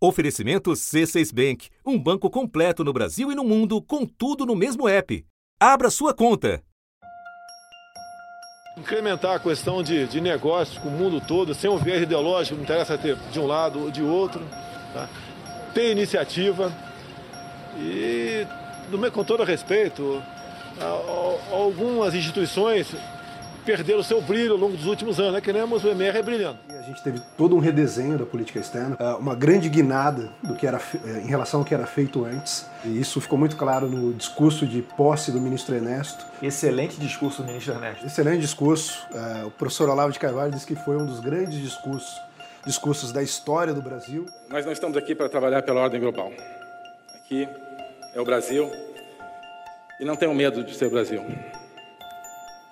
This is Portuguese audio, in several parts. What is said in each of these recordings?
Oferecimento C6 Bank, um banco completo no Brasil e no mundo, com tudo no mesmo app. Abra sua conta. Incrementar a questão de, de negócios com o mundo todo, sem um viés ideológico, não interessa ter de um lado ou de outro. Tá? Ter iniciativa e, com todo respeito, algumas instituições perderam o seu brilho ao longo dos últimos anos, né? que nem a MR é brilhando. A gente teve todo um redesenho da política externa, é, uma grande guinada do que era é, em relação ao que era feito antes. E isso ficou muito claro no discurso de posse do ministro Ernesto. Excelente discurso do ministro Ernesto. Excelente discurso. É, o professor Olavo de Carvalho disse que foi um dos grandes discursos, discursos da história do Brasil. Nós não estamos aqui para trabalhar pela ordem global. Aqui é o Brasil e não tenham medo de ser o Brasil.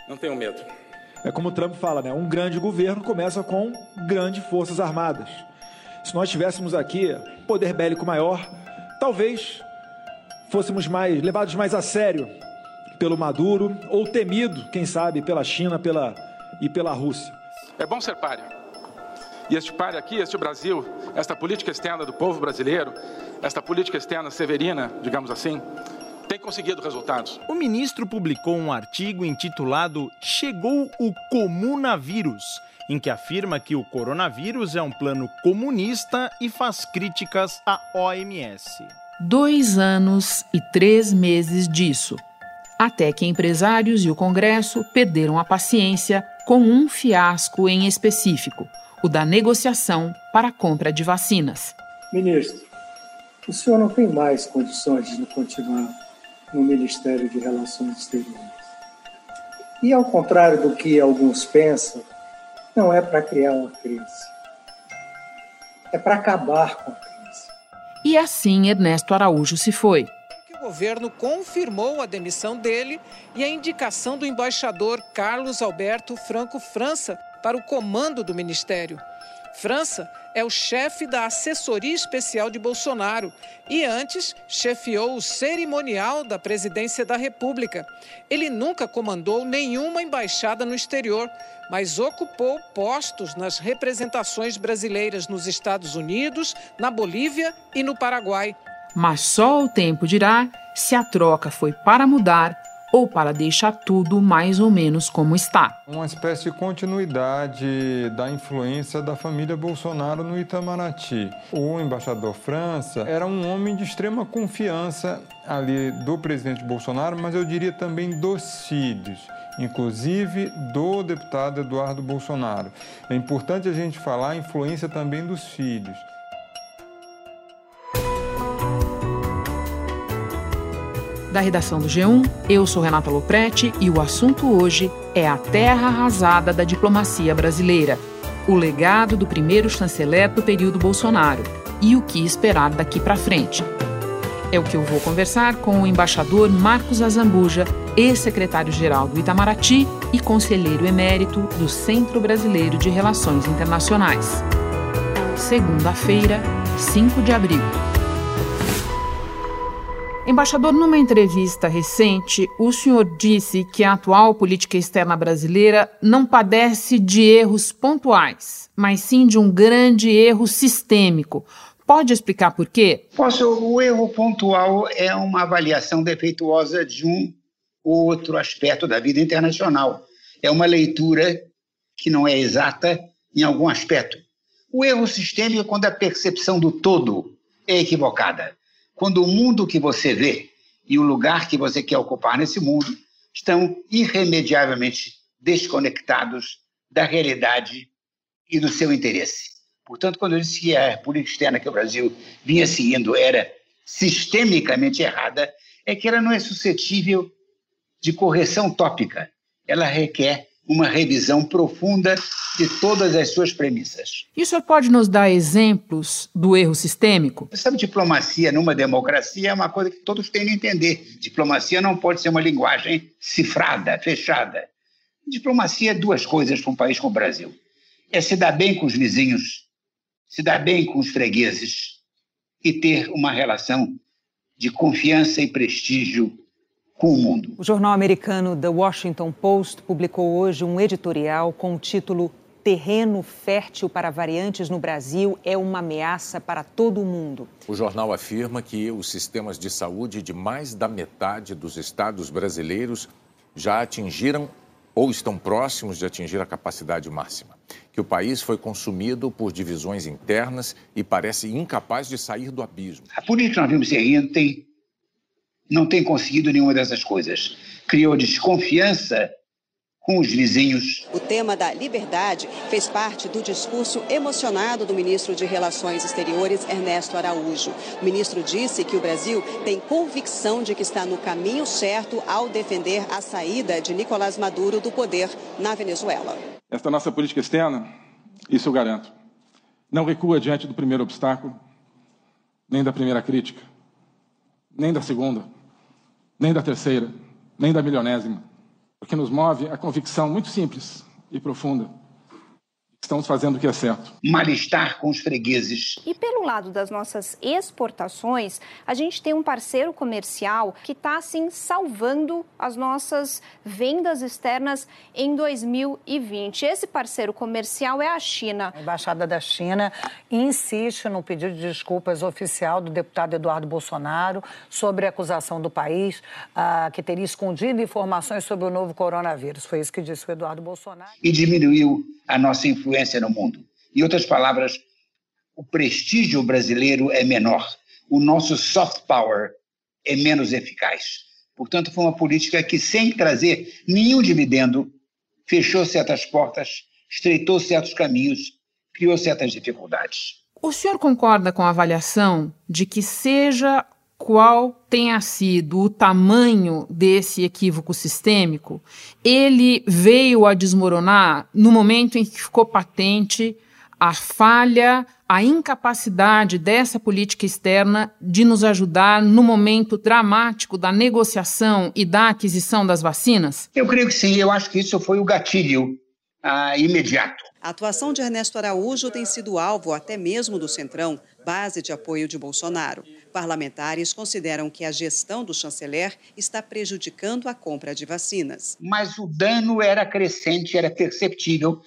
Não tenham medo. É como o Trump fala, né? Um grande governo começa com grandes forças armadas. Se nós tivéssemos aqui poder bélico maior, talvez fôssemos mais levados mais a sério pelo Maduro ou temido, quem sabe, pela China, pela e pela Rússia. É bom ser páreo. E este páreo aqui, este Brasil, esta política externa do povo brasileiro, esta política externa severina, digamos assim, tem conseguido resultados. O ministro publicou um artigo intitulado Chegou o Comunavírus, em que afirma que o coronavírus é um plano comunista e faz críticas à OMS. Dois anos e três meses disso. Até que empresários e o Congresso perderam a paciência com um fiasco em específico: o da negociação para a compra de vacinas. Ministro, o senhor não tem mais condições de continuar no Ministério de Relações Exteriores. E ao contrário do que alguns pensam, não é para criar uma crise. É para acabar com a crise. E assim Ernesto Araújo se foi. O governo confirmou a demissão dele e a indicação do embaixador Carlos Alberto Franco França para o comando do ministério. França é o chefe da assessoria especial de Bolsonaro e antes chefiou o cerimonial da presidência da República. Ele nunca comandou nenhuma embaixada no exterior, mas ocupou postos nas representações brasileiras nos Estados Unidos, na Bolívia e no Paraguai. Mas só o tempo dirá se a troca foi para mudar ou para deixar tudo mais ou menos como está. Uma espécie de continuidade da influência da família Bolsonaro no Itamaraty. O embaixador França era um homem de extrema confiança ali do presidente Bolsonaro, mas eu diria também dos filhos inclusive do deputado Eduardo Bolsonaro. É importante a gente falar a influência também dos filhos. Da redação do G1. Eu sou Renata Loprete e o assunto hoje é a terra arrasada da diplomacia brasileira, o legado do primeiro chanceler do período Bolsonaro e o que esperar daqui para frente. É o que eu vou conversar com o embaixador Marcos Azambuja, ex-secretário-geral do Itamaraty e conselheiro emérito do Centro Brasileiro de Relações Internacionais. Segunda-feira, 5 de abril. Embaixador, numa entrevista recente, o senhor disse que a atual política externa brasileira não padece de erros pontuais, mas sim de um grande erro sistêmico. Pode explicar por quê? Posso. O erro pontual é uma avaliação defeituosa de um ou outro aspecto da vida internacional. É uma leitura que não é exata em algum aspecto. O erro sistêmico é quando a percepção do todo é equivocada quando o mundo que você vê e o lugar que você quer ocupar nesse mundo estão irremediavelmente desconectados da realidade e do seu interesse. Portanto, quando eu disse que a política externa que o Brasil vinha seguindo era sistemicamente errada, é que ela não é suscetível de correção tópica. Ela requer uma revisão profunda de todas as suas premissas. E o senhor pode nos dar exemplos do erro sistêmico? Sabe, diplomacia numa democracia é uma coisa que todos têm de entender. Diplomacia não pode ser uma linguagem cifrada, fechada. Diplomacia é duas coisas para um país como o Brasil. É se dar bem com os vizinhos, se dar bem com os fregueses e ter uma relação de confiança e prestígio com o mundo. O jornal americano The Washington Post publicou hoje um editorial com o título terreno fértil para variantes no Brasil é uma ameaça para todo o mundo. O jornal afirma que os sistemas de saúde de mais da metade dos estados brasileiros já atingiram ou estão próximos de atingir a capacidade máxima. Que o país foi consumido por divisões internas e parece incapaz de sair do abismo. A política que nós vimos aí não tem, não tem conseguido nenhuma dessas coisas. Criou desconfiança com os vizinhos. O tema da liberdade fez parte do discurso emocionado do ministro de Relações Exteriores, Ernesto Araújo. O ministro disse que o Brasil tem convicção de que está no caminho certo ao defender a saída de Nicolás Maduro do poder na Venezuela. Esta nossa política externa, isso eu garanto, não recua diante do primeiro obstáculo, nem da primeira crítica, nem da segunda, nem da terceira, nem da milionésima porque nos move a convicção muito simples e profunda estamos fazendo o que é certo. Mal-estar com os fregueses. E pelo lado das nossas exportações, a gente tem um parceiro comercial que está, assim, salvando as nossas vendas externas em 2020. Esse parceiro comercial é a China. A Embaixada da China insiste no pedido de desculpas oficial do deputado Eduardo Bolsonaro sobre a acusação do país uh, que teria escondido informações sobre o novo coronavírus. Foi isso que disse o Eduardo Bolsonaro. E diminuiu a nossa influência no mundo. Em outras palavras, o prestígio brasileiro é menor, o nosso soft power é menos eficaz. Portanto, foi uma política que, sem trazer nenhum dividendo, fechou certas portas, estreitou certos caminhos, criou certas dificuldades. O senhor concorda com a avaliação de que, seja qual tenha sido o tamanho desse equívoco sistêmico, ele veio a desmoronar no momento em que ficou patente a falha, a incapacidade dessa política externa de nos ajudar no momento dramático da negociação e da aquisição das vacinas? Eu creio que sim, eu acho que isso foi o gatilho ah, imediato. A atuação de Ernesto Araújo tem sido alvo até mesmo do Centrão, base de apoio de Bolsonaro. Parlamentares consideram que a gestão do chanceler está prejudicando a compra de vacinas. Mas o dano era crescente, era perceptível.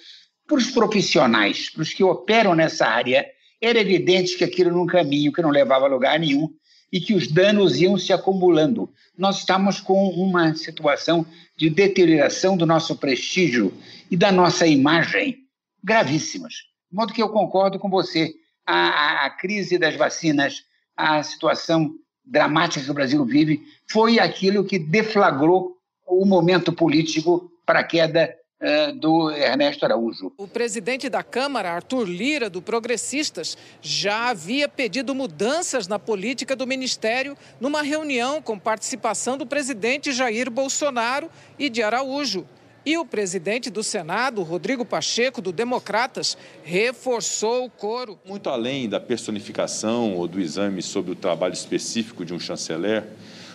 Para os profissionais, para os que operam nessa área, era evidente que aquilo era um caminho que não levava a lugar nenhum e que os danos iam se acumulando. Nós estamos com uma situação de deterioração do nosso prestígio e da nossa imagem gravíssimas. De modo que eu concordo com você. A, a, crise das vacinas a situação dramática que o Brasil vive foi aquilo que deflagrou o momento político para a queda uh, do Ernesto Araújo. O presidente da Câmara, Arthur Lira, do Progressistas, já havia pedido mudanças na política do ministério numa reunião com participação do presidente Jair Bolsonaro e de Araújo. E o presidente do Senado, Rodrigo Pacheco, do Democratas, reforçou o coro. Muito além da personificação ou do exame sobre o trabalho específico de um chanceler,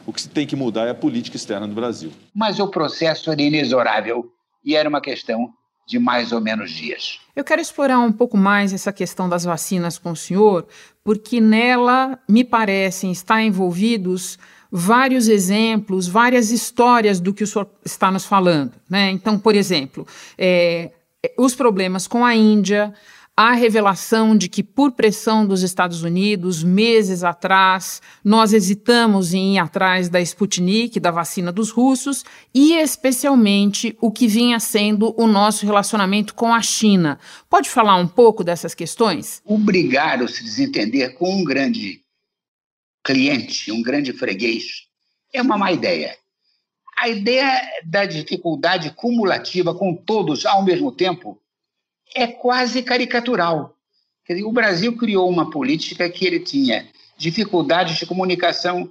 o que se tem que mudar é a política externa do Brasil. Mas o processo era inexorável e era uma questão de mais ou menos dias. Eu quero explorar um pouco mais essa questão das vacinas com o senhor, porque nela me parecem estar envolvidos vários exemplos, várias histórias do que o senhor está nos falando. Né? Então, por exemplo, é, os problemas com a Índia, a revelação de que, por pressão dos Estados Unidos, meses atrás, nós hesitamos em ir atrás da Sputnik, da vacina dos russos, e especialmente o que vinha sendo o nosso relacionamento com a China. Pode falar um pouco dessas questões? Obrigar ou se desentender com um grande cliente, um grande freguês, é uma má ideia. A ideia da dificuldade cumulativa com todos ao mesmo tempo é quase caricatural. Dizer, o Brasil criou uma política que ele tinha dificuldades de comunicação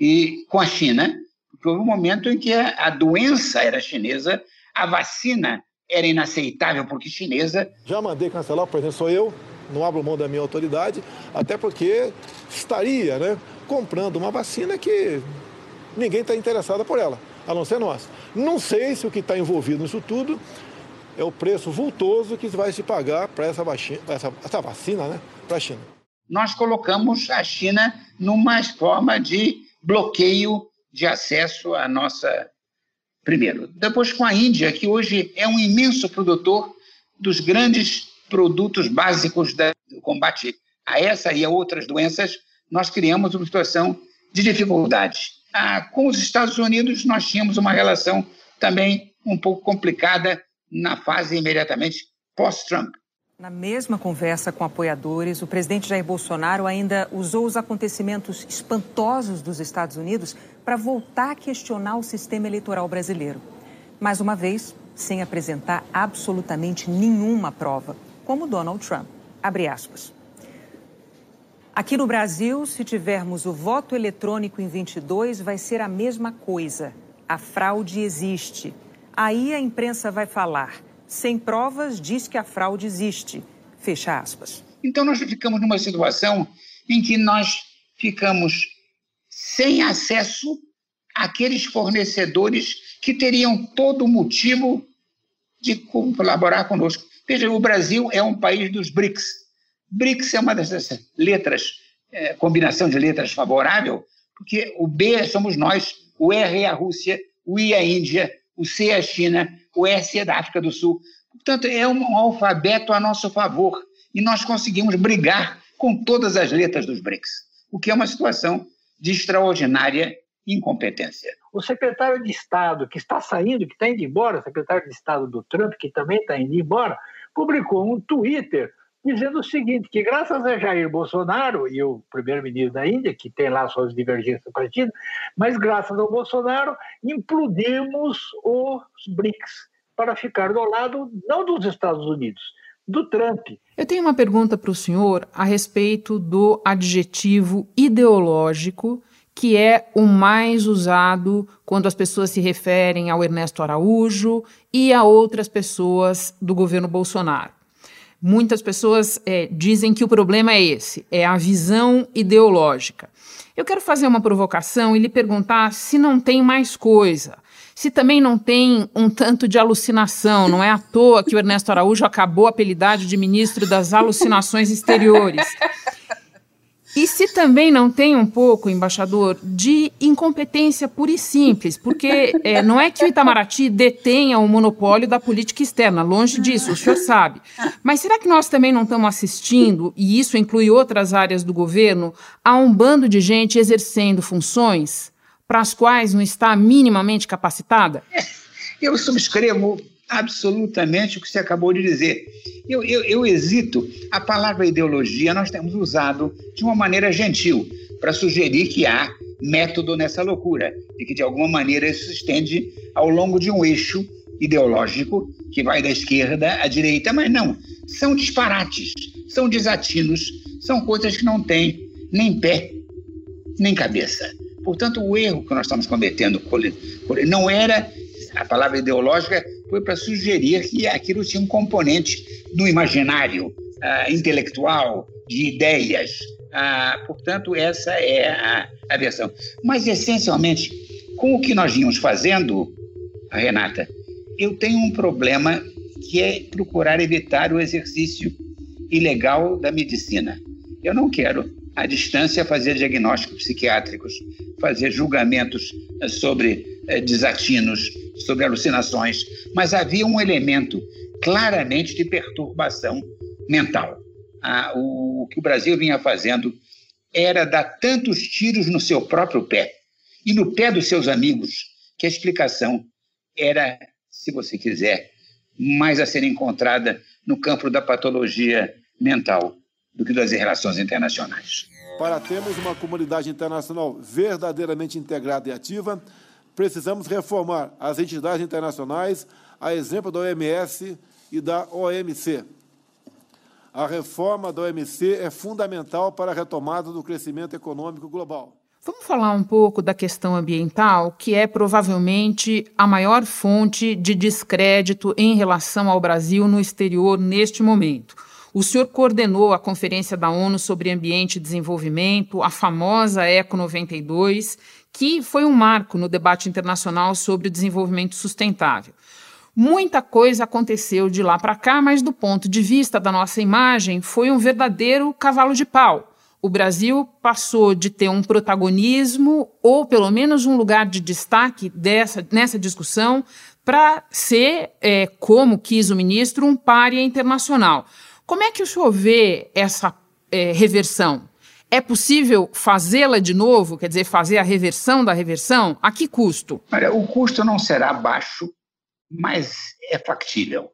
e com a China, porque houve um momento em que a, a doença era chinesa, a vacina era inaceitável porque chinesa. Já mandei cancelar, por exemplo, sou eu, não abro mão da minha autoridade, até porque estaria né, comprando uma vacina que ninguém está interessado por ela, a não ser nós. Não sei se o que está envolvido nisso tudo é o preço vultoso que vai se pagar para essa, vacina, essa, essa vacina né, para a China. Nós colocamos a China numa forma de bloqueio de acesso à nossa. Primeiro. Depois com a Índia, que hoje é um imenso produtor dos grandes produtos básicos do combate a essa e a outras doenças, nós criamos uma situação de dificuldade. Ah, com os Estados Unidos, nós tínhamos uma relação também um pouco complicada na fase imediatamente pós-Trump. Na mesma conversa com apoiadores, o presidente Jair Bolsonaro ainda usou os acontecimentos espantosos dos Estados Unidos para voltar a questionar o sistema eleitoral brasileiro. Mais uma vez, sem apresentar absolutamente nenhuma prova, como Donald Trump. Abre aspas. Aqui no Brasil, se tivermos o voto eletrônico em 22, vai ser a mesma coisa. A fraude existe. Aí a imprensa vai falar. Sem provas, diz que a fraude existe. Fecha aspas. Então nós ficamos numa situação em que nós ficamos sem acesso àqueles fornecedores que teriam todo motivo de colaborar conosco. Veja, o Brasil é um país dos BRICS. BRICS é uma dessas letras, é, combinação de letras favorável, porque o B somos nós, o R é a Rússia, o I é a Índia, o C é a China, o S é da África do Sul. Portanto, é um, alfabeto a nosso favor e nós conseguimos brigar com todas as letras dos BRICS, o que é uma situação de extraordinária incompetência. O secretário de Estado que está saindo, que está indo embora, o secretário de Estado do Trump, que também está indo embora, publicou um Twitter dizendo o seguinte, que graças a Jair Bolsonaro e o primeiro-ministro da Índia, que tem lá suas divergências do partido, mas graças ao Bolsonaro implodimos os BRICS para ficar do lado não dos Estados Unidos, do Trump. Eu tenho uma pergunta para o senhor a respeito do adjetivo ideológico que é o mais usado quando as pessoas se referem ao Ernesto Araújo e a outras pessoas do governo Bolsonaro. Muitas pessoas é, dizem que o problema é esse, é a visão ideológica. Eu quero fazer uma provocação e lhe perguntar se não tem mais coisa, se também não tem um tanto de alucinação. Não é à toa que o Ernesto Araújo acabou apelidado de ministro das alucinações exteriores. E se também não tem um pouco, embaixador, de incompetência pura e simples, porque é, não é que o Itamaraty detenha o monopólio da política externa, longe disso, o senhor sabe. Mas será que nós também não estamos assistindo, e isso inclui outras áreas do governo, a um bando de gente exercendo funções para as quais não está minimamente capacitada? Eu subscrevo absolutamente o que você acabou de dizer. Eu, eu, eu hesito. A palavra ideologia nós temos usado de uma maneira gentil para sugerir que há método nessa loucura e que de alguma maneira isso se estende ao longo de um eixo ideológico que vai da esquerda à direita, mas não, são disparates, são desatinos, são coisas que não têm nem pé nem cabeça. Portanto, o erro que nós estamos cometendo não era a palavra ideológica foi para sugerir que aquilo tinha um componente no imaginário uh, intelectual, de ideias. Uh, portanto, essa é a, a versão. Mas, essencialmente, com o que nós vínhamos fazendo, Renata, eu tenho um problema que é procurar evitar o exercício ilegal da medicina. Eu não quero, à distância, fazer diagnósticos psiquiátricos, fazer julgamentos eh, sobre eh, desatinos, sobre alucinações, mas havia um elemento claramente de perturbação mental. Ah, o, o que o Brasil vinha fazendo era dar tantos tiros no seu próprio pé e no pé dos seus amigos que a explicação era, se você quiser, mais a ser encontrada no campo da patologia mental do que das relações internacionais. Para termos uma comunidade internacional verdadeiramente integrada e ativa, precisamos reformar as entidades internacionais, a exemplo da OMS e da OMC. A reforma da OMC é fundamental para a retomada do crescimento econômico global. Vamos falar um pouco da questão ambiental, que é provavelmente a maior fonte de descrédito em relação ao Brasil no exterior neste momento. O senhor coordenou a Conferência da ONU sobre Ambiente e Desenvolvimento, a famosa ECO 92, que foi um marco no debate internacional sobre o desenvolvimento sustentável. Muita coisa aconteceu de lá para cá, mas do ponto de vista da nossa imagem, foi um verdadeiro cavalo de pau. o Brasil passou de ter um protagonismo ou pelo menos um lugar de destaque dessa, nessa discussão para ser, é, como quis o ministro, um párea internacional. Como é que o senhor vê essa é, reversão? É possível fazê-la de novo, quer dizer, fazer a reversão da reversão? A que custo? Olha, o custo não será baixo, mas é factível.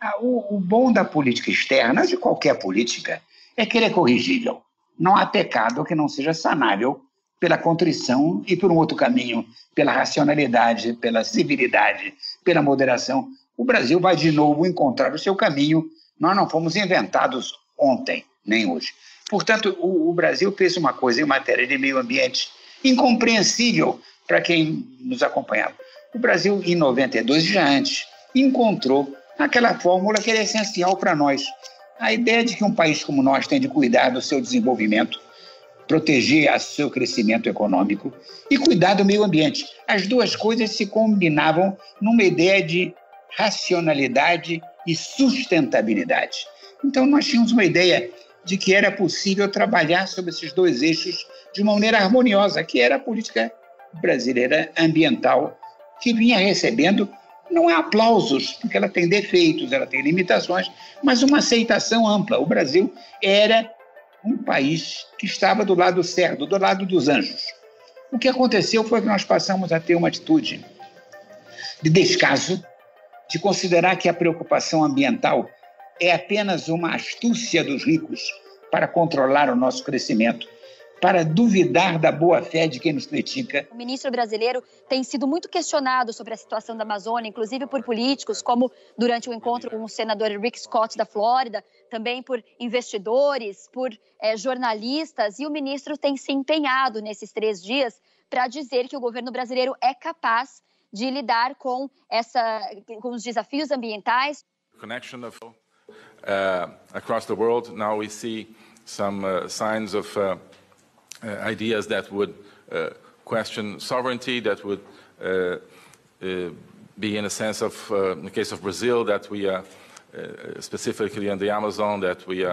Ah, o, o bom da política externa, de qualquer política, é que ele é corrigível. Não há pecado que não seja sanável pela contrição e por um outro caminho, pela racionalidade, pela civilidade, pela moderação. O Brasil vai de novo encontrar o seu caminho. Nós não fomos inventados ontem, nem hoje. Portanto, o, o Brasil fez uma coisa em matéria de meio ambiente incompreensível para quem nos acompanhava. O Brasil, em 92, já antes, encontrou aquela fórmula que é essencial para nós. A ideia de que um país como nós tem de cuidar do seu desenvolvimento, proteger o seu crescimento econômico e cuidar do meio ambiente. As duas coisas se combinavam numa ideia de racionalidade e sustentabilidade. Então, nós tínhamos uma ideia de que era possível trabalhar sobre esses dois eixos de uma maneira harmoniosa, que era a política brasileira ambiental, que vinha recebendo não é aplausos, porque ela tem defeitos, ela tem limitações, mas uma aceitação ampla. O Brasil era um país que estava do lado certo, do lado dos anjos. O que aconteceu foi que nós passamos a ter uma atitude de descaso, de considerar que a preocupação ambiental é apenas uma astúcia dos ricos para controlar o nosso crescimento para duvidar da boa-fé de quem nos critica. O ministro brasileiro tem sido muito questionado sobre a situação da Amazônia, inclusive por políticos, como durante o encontro com o senador Rick Scott da Flórida, também por investidores, por é, jornalistas, e o ministro tem se empenhado nesses três dias para dizer que o governo brasileiro é capaz de lidar com, essa, com os desafios ambientais. Connection of, uh, across the world, now we see some uh, signs of uh... Uh, ideas that would uh, question sovereignty, that would uh, be in a sense of, in the case of Brazil, that we, are specifically in the Amazon, that we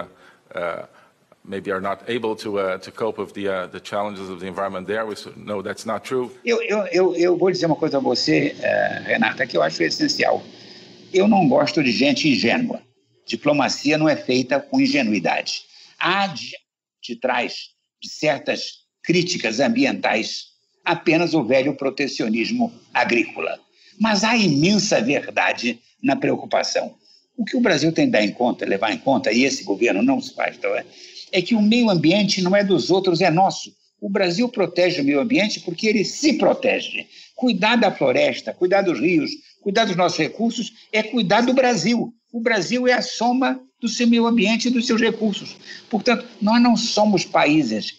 maybe are not able to, to cope with the, the challenges of the environment there. We know that's not true. Eu, eu, eu, eu vou dizer uma coisa a você, uh, Renata, que eu acho essencial. Eu não gosto de gente ingênua. Diplomacia não é feita com ingenuidade. Há de, de trás de certas críticas ambientais apenas o velho protecionismo agrícola. Mas há imensa verdade na preocupação. O que o Brasil tem que dar em conta, levar em conta, e esse governo não se faz, então, é, é que o meio ambiente não é dos outros, é nosso. O Brasil protege o meio ambiente porque ele se protege. Cuidar da floresta, cuidar dos rios, cuidar dos nossos recursos é cuidar do Brasil. O Brasil é a soma do seu meio ambiente e dos seus recursos. Portanto, nós não somos países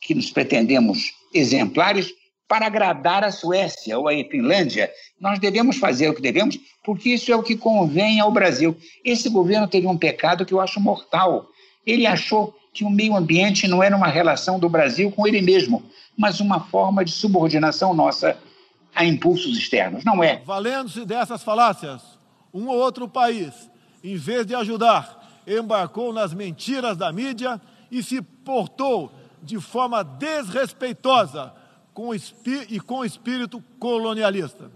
que nos pretendemos exemplares para agradar a Suécia ou a Finlândia. Nós devemos fazer o que devemos, porque isso é o que convém ao Brasil. Esse governo teve um pecado que eu acho mortal. Ele achou que o meio ambiente não era uma relação do Brasil com ele mesmo, mas uma forma de subordinação nossa a impulsos externos. Não é. Valendo-se dessas falácias, um ou outro país em vez de ajudar, embarcou nas mentiras da mídia e se portou de forma desrespeitosa com e com espírito colonialista.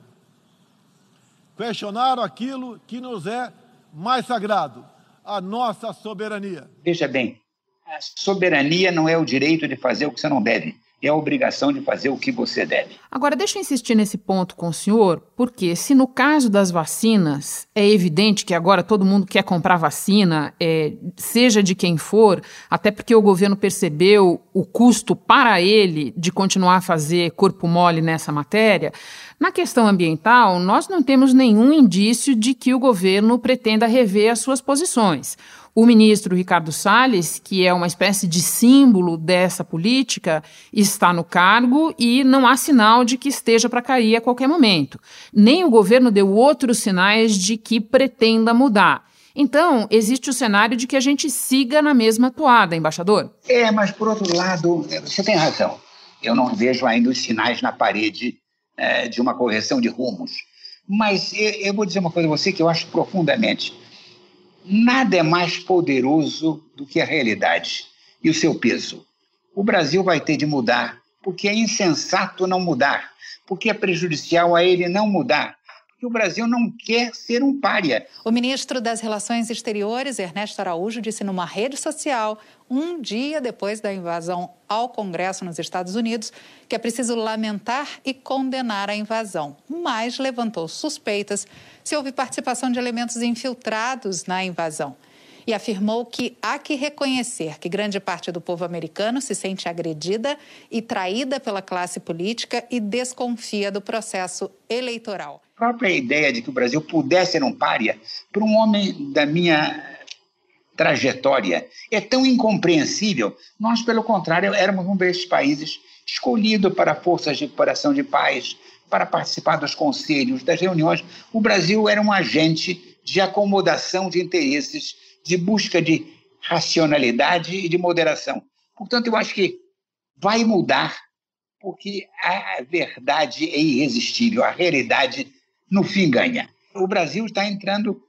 Questionaram aquilo que nos é mais sagrado, a nossa soberania. Veja bem, a soberania não é o direito de fazer o que você não deve é a obrigação de fazer o que você deve. Agora, deixa eu insistir nesse ponto com o senhor, porque se no caso das vacinas é evidente que agora todo mundo quer comprar vacina, é, seja de quem for, até porque o governo percebeu o custo para ele de continuar a fazer corpo mole nessa matéria, na questão ambiental, nós não temos nenhum indício de que o governo pretenda rever as suas posições. O ministro Ricardo Salles, que é uma espécie de símbolo dessa política, está no cargo e não há sinal de que esteja para cair a qualquer momento. Nem o governo deu outros sinais de que pretenda mudar. Então, existe o cenário de que a gente siga na mesma toada, embaixador? É, mas por outro lado, você tem razão. Eu não vejo ainda os sinais na parede é, de uma correção de rumos. Mas eu, eu vou dizer uma coisa a você que eu acho profundamente Nada é mais poderoso do que a realidade e o seu peso. o Brasil vai ter de mudar, porque é insensato não mudar, porque é prejudicial a ele não mudar, porque o Brasil não quer ser um pária. O ministro das Relações Exteriores, Ernesto Araújo, disse numa rede social, um dia depois da invasão ao Congresso nos Estados Unidos, que é preciso lamentar e condenar a invasão, mas levantou suspeitas se houve participação de elementos infiltrados na invasão e afirmou que há que reconhecer que grande parte do povo americano se sente agredida e traída pela classe política e desconfia do processo eleitoral. Própria ideia de que o Brasil pudesse ser um pária, para um homem da minha trajetória, é tão incompreensível. Nós, pelo contrário, éramos um desses países escolhido para forças de recuperação de paz, para participar dos conselhos, das reuniões. O Brasil era um agente de acomodação de interesses de busca de racionalidade e de moderação. Portanto, eu acho que vai mudar, porque a verdade é irresistível, a realidade, no fim, ganha. O Brasil está entrando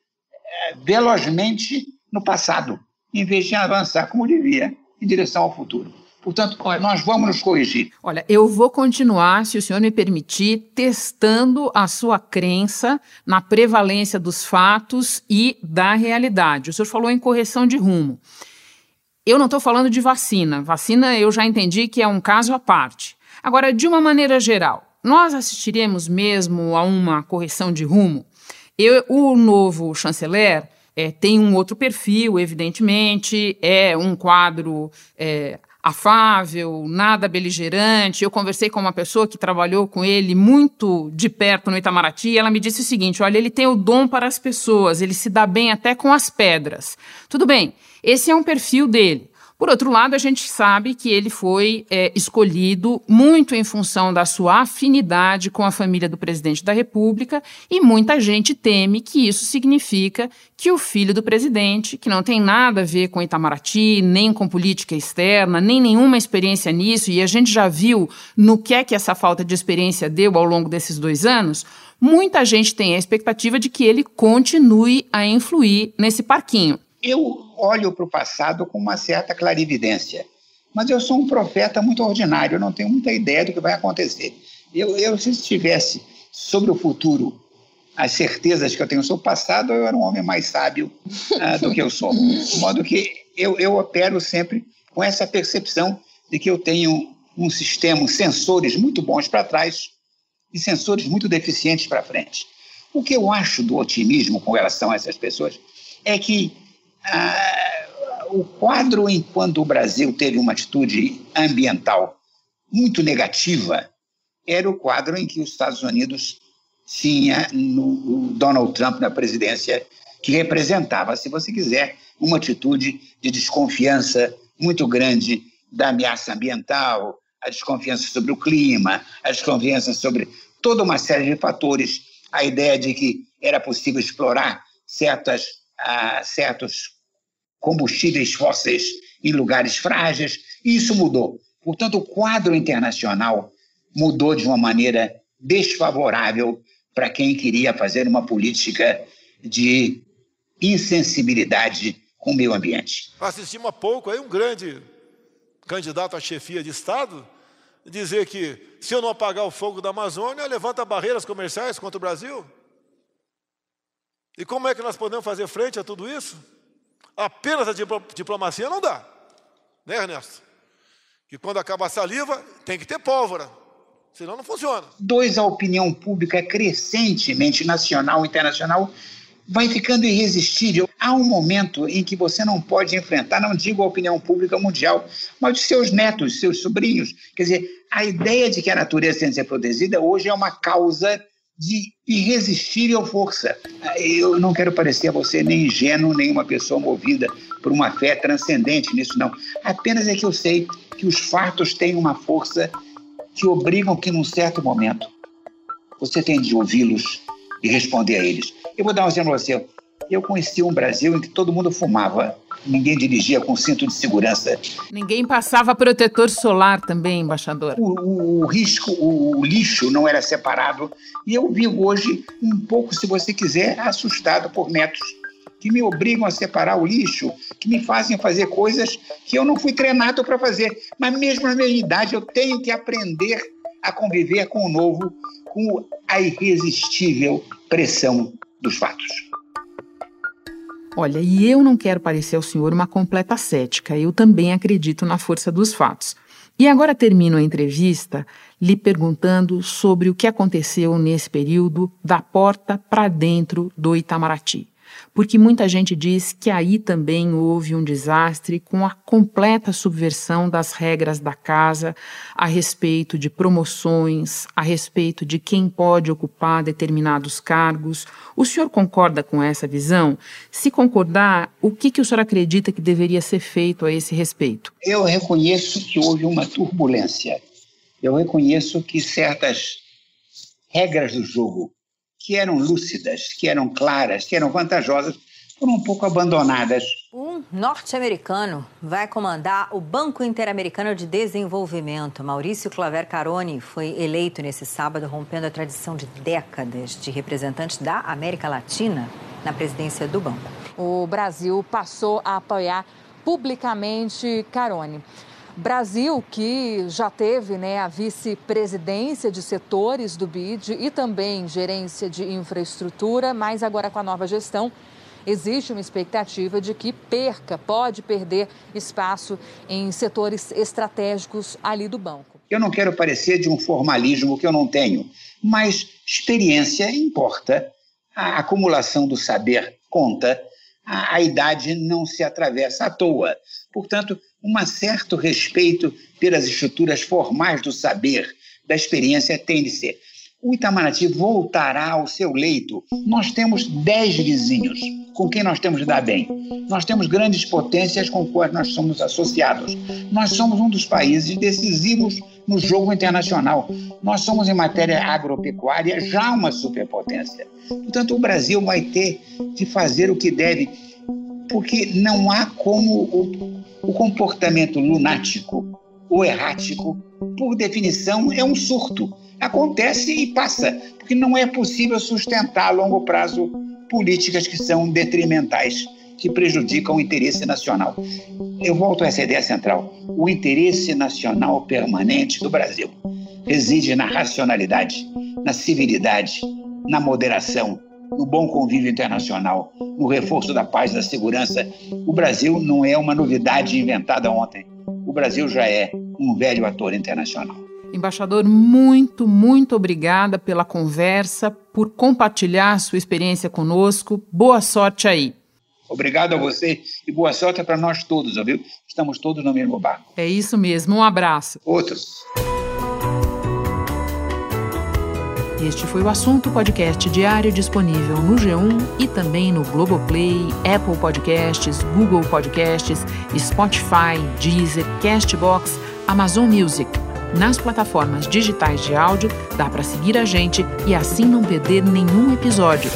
é, velozmente no passado, em vez de avançar, como devia, em direção ao futuro. Portanto, nós vamos nos corrigir. Olha, eu vou continuar, se o senhor me permitir, testando a sua crença na prevalência dos fatos e da realidade. O senhor falou em correção de rumo. Eu não estou falando de vacina. Vacina eu já entendi que é um caso à parte. Agora, de uma maneira geral, nós assistiremos mesmo a uma correção de rumo? Eu, o novo chanceler é, tem um outro perfil, evidentemente, é um quadro é, afável, nada beligerante. Eu conversei com uma pessoa que trabalhou com ele muito de perto no Itamaraty e ela me disse o seguinte: olha, ele tem o dom para as pessoas, ele se dá bem até com as pedras. Tudo bem, esse é um perfil dele. Por outro lado, a gente sabe que ele foi é, escolhido muito em função da sua afinidade com a família do presidente da República, e muita gente teme que isso significa que o filho do presidente, que não tem nada a ver com Itamaraty, nem com política externa, nem nenhuma experiência nisso, e a gente já viu no que é que essa falta de experiência deu ao longo desses dois anos, muita gente tem a expectativa de que ele continue a influir nesse parquinho. Eu olho para o passado com uma certa clarividência, mas eu sou um profeta muito ordinário, eu não tenho muita ideia do que vai acontecer. Eu, eu se tivesse sobre o futuro as certezas que eu tenho sobre o passado, eu era um homem mais sábio uh, do que eu sou. De modo que eu, eu opero sempre com essa percepção de que eu tenho um sistema, sensores muito bons para trás e sensores muito deficientes para frente. O que eu acho do otimismo com relação a essas pessoas é que ah, o quadro enquanto o Brasil teve uma atitude ambiental muito negativa era o quadro em que os Estados Unidos tinha no Donald Trump na presidência, que representava, se você quiser, uma atitude de desconfiança muito grande da ameaça ambiental, a desconfiança sobre o clima, a desconfiança sobre toda uma série de fatores, a ideia de que era possível explorar certas, uh, certos combustíveis fósseis em lugares frágeis, e isso mudou. Portanto, o quadro internacional mudou de uma maneira desfavorável para quem queria fazer uma política de insensibilidade com o meio ambiente. Assistimos há pouco aí um grande candidato à chefia de Estado dizer que se eu não apagar o fogo da Amazônia, levanta barreiras comerciais contra o Brasil. E como é que nós podemos fazer frente a tudo isso? Apenas a diplomacia não dá, né, Ernesto? Que quando acaba a saliva, tem que ter pólvora, senão não funciona. Dois, a opinião pública crescentemente nacional e internacional vai ficando irresistível. Há um momento em que você não pode enfrentar, não digo a opinião pública mundial, mas os seus netos, seus sobrinhos. Quer dizer, a ideia de que a natureza tem que ser protegida hoje é uma causa de irresistível força. Eu não quero parecer a você nem ingênuo, nem uma pessoa movida por uma fé transcendente nisso, não. Apenas é que eu sei que os fatos têm uma força que obrigam que, num certo momento, você tem de ouvi-los e responder a eles. Eu vou dar um exemplo a você. Eu conheci um Brasil em que todo mundo fumava, ninguém dirigia com cinto de segurança. Ninguém passava protetor solar também, embaixador. O, o, o risco, o, o, lixo não era separado. E eu vivo hoje um pouco, se você quiser, assustado por netos que me obrigam a separar o lixo, que me fazem fazer coisas que eu não fui treinado para fazer. Mas mesmo na minha idade, eu tenho que aprender a conviver com o novo, com a irresistível pressão dos fatos. Olha, e eu não quero parecer ao senhor uma completa cética, eu também acredito na força dos fatos. E agora termino a entrevista lhe perguntando sobre o que aconteceu nesse período da porta para dentro do Itamaraty porque muita gente diz que aí também houve um desastre com a completa subversão das regras da casa a respeito de promoções, a respeito de quem pode ocupar determinados cargos. O senhor concorda com essa visão? Se concordar, o que, que o senhor acredita que deveria ser feito a esse respeito? Eu reconheço que houve uma turbulência. Eu reconheço que certas regras do jogo que eram lúcidas, que eram claras, que eram vantajosas, foram um pouco abandonadas. Um norte-americano vai comandar o Banco Interamericano de Desenvolvimento. Maurício Claver Caroni foi eleito nesse sábado, rompendo a tradição de décadas de representantes da América Latina na presidência do banco. O Brasil passou a apoiar publicamente Caroni. Brasil, que já teve né, a vice-presidência de setores do BID e também gerência de infraestrutura, mas agora com a nova gestão existe uma expectativa de que perca, pode perder espaço em setores estratégicos ali do banco. Eu não quero parecer de um formalismo que eu não tenho, mas experiência importa, a acumulação do saber conta, a, a idade não se atravessa à toa. Portanto, um certo respeito pelas estruturas formais do saber, da experiência, ser. O Itamaraty voltará ao seu leito. Nós temos dez vizinhos com quem nós temos de dar bem. Nós temos grandes potências com quais nós somos associados. Nós somos um dos países decisivos no jogo internacional. Nós somos, em matéria agropecuária, já uma superpotência. Portanto, o Brasil vai ter de fazer o que deve, porque não há como o comportamento lunático ou errático, por definição, é um surto. Acontece e passa, porque não é possível sustentar a longo prazo políticas que são detrimentais, que prejudicam o interesse nacional. Eu volto a essa ideia central. O interesse nacional permanente do Brasil reside na racionalidade, na civilidade, na moderação, no bom convívio internacional, no reforço da paz e da segurança. O Brasil não é uma novidade inventada ontem. O Brasil já é um velho ator internacional. Embaixador, muito, muito obrigada pela conversa, por compartilhar sua experiência conosco. Boa sorte aí. Obrigado a você e boa sorte para nós todos, ouviu? Estamos todos no mesmo barco. É isso mesmo. Um abraço. Outros. Este foi o assunto podcast diário disponível no G1 e também no Globoplay, Apple Podcasts, Google Podcasts, Spotify, Deezer, Castbox, Amazon Music. Nas plataformas digitais de áudio, dá para seguir a gente e assim não perder nenhum episódio.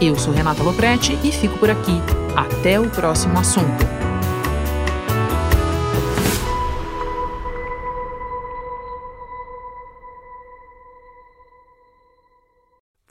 Eu sou Renata Loprete e fico por aqui. Até o próximo assunto.